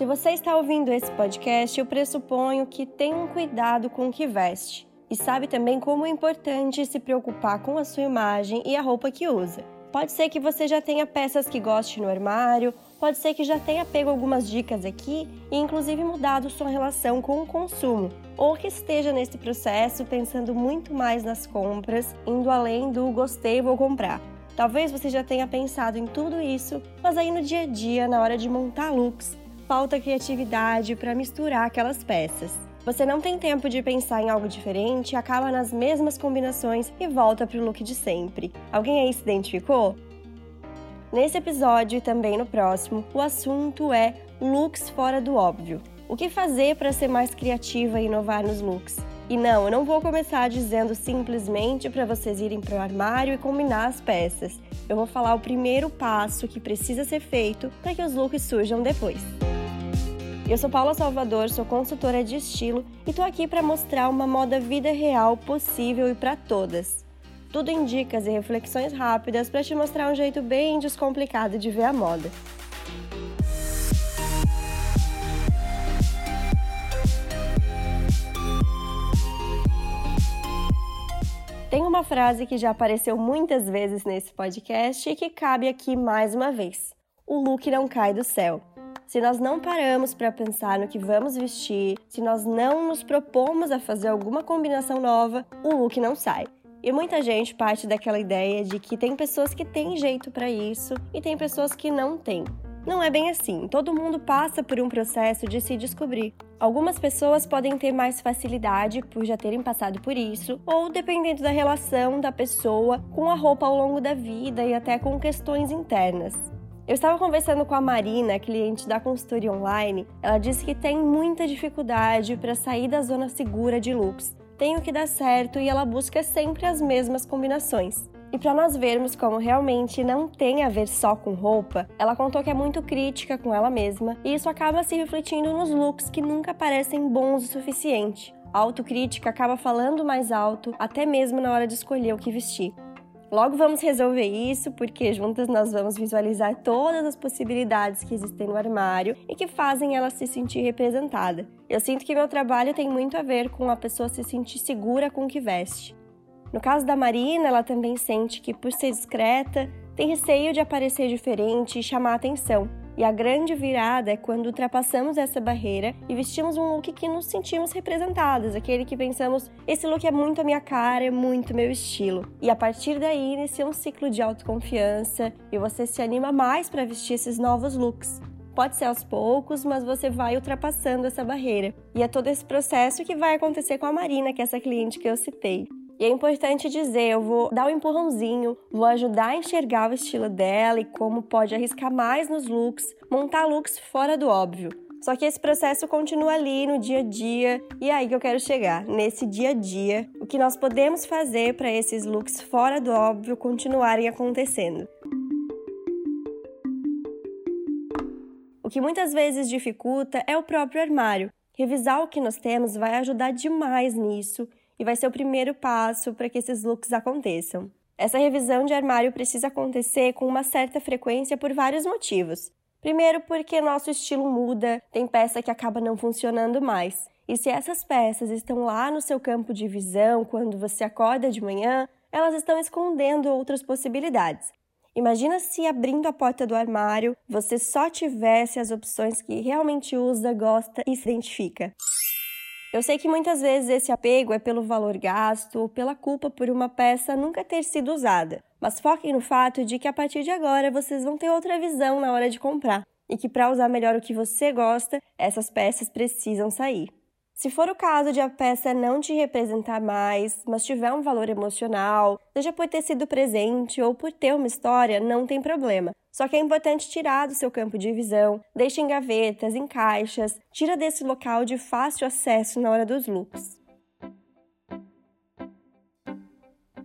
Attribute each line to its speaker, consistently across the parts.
Speaker 1: Se você está ouvindo esse podcast, eu pressuponho que tem um cuidado com o que veste e sabe também como é importante se preocupar com a sua imagem e a roupa que usa. Pode ser que você já tenha peças que goste no armário, pode ser que já tenha pego algumas dicas aqui e inclusive mudado sua relação com o consumo, ou que esteja nesse processo pensando muito mais nas compras, indo além do gostei, vou comprar. Talvez você já tenha pensado em tudo isso, mas aí no dia a dia, na hora de montar looks, falta criatividade para misturar aquelas peças. Você não tem tempo de pensar em algo diferente, acaba nas mesmas combinações e volta para o look de sempre. Alguém aí se identificou? Nesse episódio e também no próximo, o assunto é looks fora do óbvio. O que fazer para ser mais criativa e inovar nos looks? E não, eu não vou começar dizendo simplesmente para vocês irem para o armário e combinar as peças. Eu vou falar o primeiro passo que precisa ser feito para que os looks surjam depois. Eu sou Paula Salvador, sou consultora de estilo e tô aqui para mostrar uma moda vida real possível e para todas. Tudo em dicas e reflexões rápidas para te mostrar um jeito bem descomplicado de ver a moda. Tem uma frase que já apareceu muitas vezes nesse podcast e que cabe aqui mais uma vez: o look não cai do céu se nós não paramos para pensar no que vamos vestir, se nós não nos propomos a fazer alguma combinação nova, o look não sai. E muita gente parte daquela ideia de que tem pessoas que têm jeito para isso e tem pessoas que não têm. Não é bem assim. Todo mundo passa por um processo de se descobrir. Algumas pessoas podem ter mais facilidade por já terem passado por isso, ou dependendo da relação da pessoa com a roupa ao longo da vida e até com questões internas. Eu estava conversando com a Marina, cliente da consultoria online. Ela disse que tem muita dificuldade para sair da zona segura de looks. Tem o que dá certo e ela busca sempre as mesmas combinações. E para nós vermos como realmente não tem a ver só com roupa, ela contou que é muito crítica com ela mesma e isso acaba se refletindo nos looks que nunca parecem bons o suficiente. A autocrítica acaba falando mais alto, até mesmo na hora de escolher o que vestir. Logo vamos resolver isso, porque juntas nós vamos visualizar todas as possibilidades que existem no armário e que fazem ela se sentir representada. Eu sinto que meu trabalho tem muito a ver com a pessoa se sentir segura com o que veste. No caso da Marina, ela também sente que, por ser discreta, tem receio de aparecer diferente e chamar atenção. E a grande virada é quando ultrapassamos essa barreira e vestimos um look que nos sentimos representadas, aquele que pensamos, esse look é muito a minha cara, é muito meu estilo. E a partir daí inicia um ciclo de autoconfiança e você se anima mais para vestir esses novos looks. Pode ser aos poucos, mas você vai ultrapassando essa barreira. E é todo esse processo que vai acontecer com a Marina, que é essa cliente que eu citei. E é importante dizer, eu vou dar um empurrãozinho, vou ajudar a enxergar o estilo dela e como pode arriscar mais nos looks, montar looks fora do óbvio. Só que esse processo continua ali no dia a dia, e é aí que eu quero chegar, nesse dia a dia, o que nós podemos fazer para esses looks fora do óbvio continuarem acontecendo. O que muitas vezes dificulta é o próprio armário. Revisar o que nós temos vai ajudar demais nisso e vai ser o primeiro passo para que esses looks aconteçam. Essa revisão de armário precisa acontecer com uma certa frequência por vários motivos. Primeiro, porque nosso estilo muda, tem peça que acaba não funcionando mais. E se essas peças estão lá no seu campo de visão quando você acorda de manhã, elas estão escondendo outras possibilidades. Imagina se abrindo a porta do armário você só tivesse as opções que realmente usa, gosta e se identifica. Eu sei que muitas vezes esse apego é pelo valor gasto ou pela culpa por uma peça nunca ter sido usada, mas foquem no fato de que a partir de agora vocês vão ter outra visão na hora de comprar e que para usar melhor o que você gosta, essas peças precisam sair. Se for o caso de a peça não te representar mais, mas tiver um valor emocional, seja por ter sido presente ou por ter uma história, não tem problema. Só que é importante tirar do seu campo de visão, deixe em gavetas, em caixas, tira desse local de fácil acesso na hora dos looks.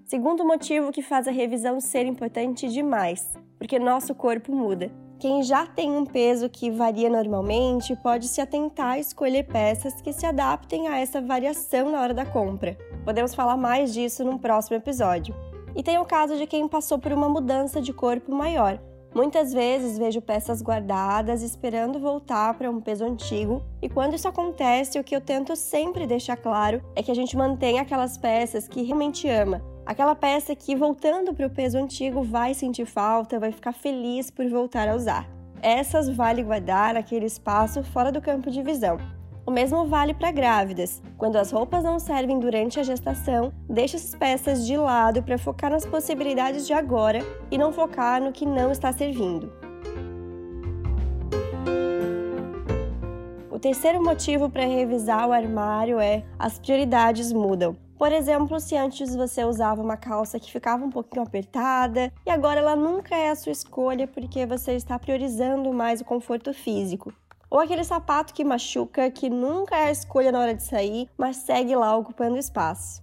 Speaker 1: Segundo motivo que faz a revisão ser importante demais, porque nosso corpo muda. Quem já tem um peso que varia normalmente pode se atentar a escolher peças que se adaptem a essa variação na hora da compra. Podemos falar mais disso num próximo episódio. E tem o caso de quem passou por uma mudança de corpo maior, Muitas vezes vejo peças guardadas esperando voltar para um peso antigo, e quando isso acontece, o que eu tento sempre deixar claro é que a gente mantém aquelas peças que realmente ama. Aquela peça que, voltando para o peso antigo, vai sentir falta, vai ficar feliz por voltar a usar. Essas vale guardar aquele espaço fora do campo de visão. O mesmo vale para grávidas. Quando as roupas não servem durante a gestação, deixe essas peças de lado para focar nas possibilidades de agora e não focar no que não está servindo. Terceiro motivo para revisar o armário é as prioridades mudam. Por exemplo, se antes você usava uma calça que ficava um pouquinho apertada e agora ela nunca é a sua escolha porque você está priorizando mais o conforto físico. Ou aquele sapato que machuca, que nunca é a escolha na hora de sair, mas segue lá ocupando espaço.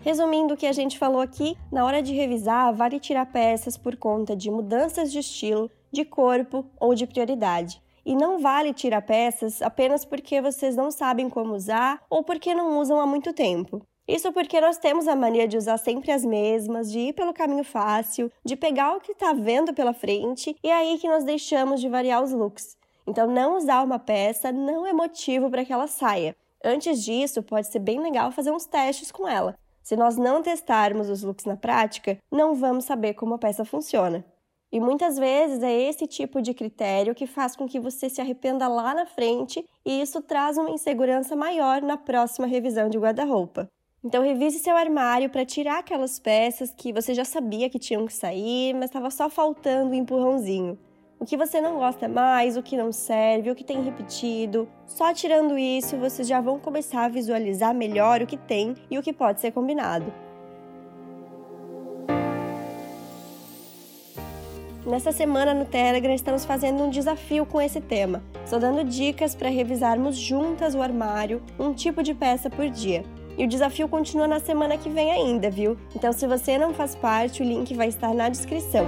Speaker 1: Resumindo o que a gente falou aqui, na hora de revisar, vale tirar peças por conta de mudanças de estilo, de corpo ou de prioridade. E não vale tirar peças apenas porque vocês não sabem como usar ou porque não usam há muito tempo. Isso porque nós temos a mania de usar sempre as mesmas, de ir pelo caminho fácil, de pegar o que está vendo pela frente e é aí que nós deixamos de variar os looks. Então, não usar uma peça não é motivo para que ela saia. Antes disso, pode ser bem legal fazer uns testes com ela. Se nós não testarmos os looks na prática, não vamos saber como a peça funciona. E muitas vezes é esse tipo de critério que faz com que você se arrependa lá na frente e isso traz uma insegurança maior na próxima revisão de guarda-roupa. Então revise seu armário para tirar aquelas peças que você já sabia que tinham que sair, mas estava só faltando um empurrãozinho o que você não gosta mais, o que não serve, o que tem repetido. Só tirando isso, vocês já vão começar a visualizar melhor o que tem e o que pode ser combinado. Nessa semana no Telegram estamos fazendo um desafio com esse tema. Estou dando dicas para revisarmos juntas o armário, um tipo de peça por dia. E o desafio continua na semana que vem ainda, viu? Então, se você não faz parte, o link vai estar na descrição.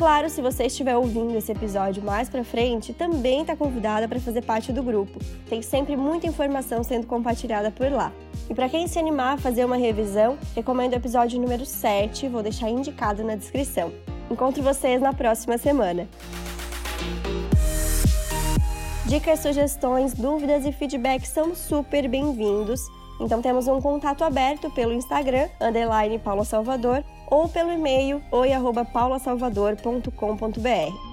Speaker 1: Claro, se você estiver ouvindo esse episódio mais para frente, também está convidada para fazer parte do grupo. Tem sempre muita informação sendo compartilhada por lá. E para quem se animar a fazer uma revisão, recomendo o episódio número 7, vou deixar indicado na descrição. Encontro vocês na próxima semana. Dicas, sugestões, dúvidas e feedbacks são super bem-vindos. Então temos um contato aberto pelo Instagram, underline Paulo Salvador, ou pelo e-mail oi@paulasalvador.com.br.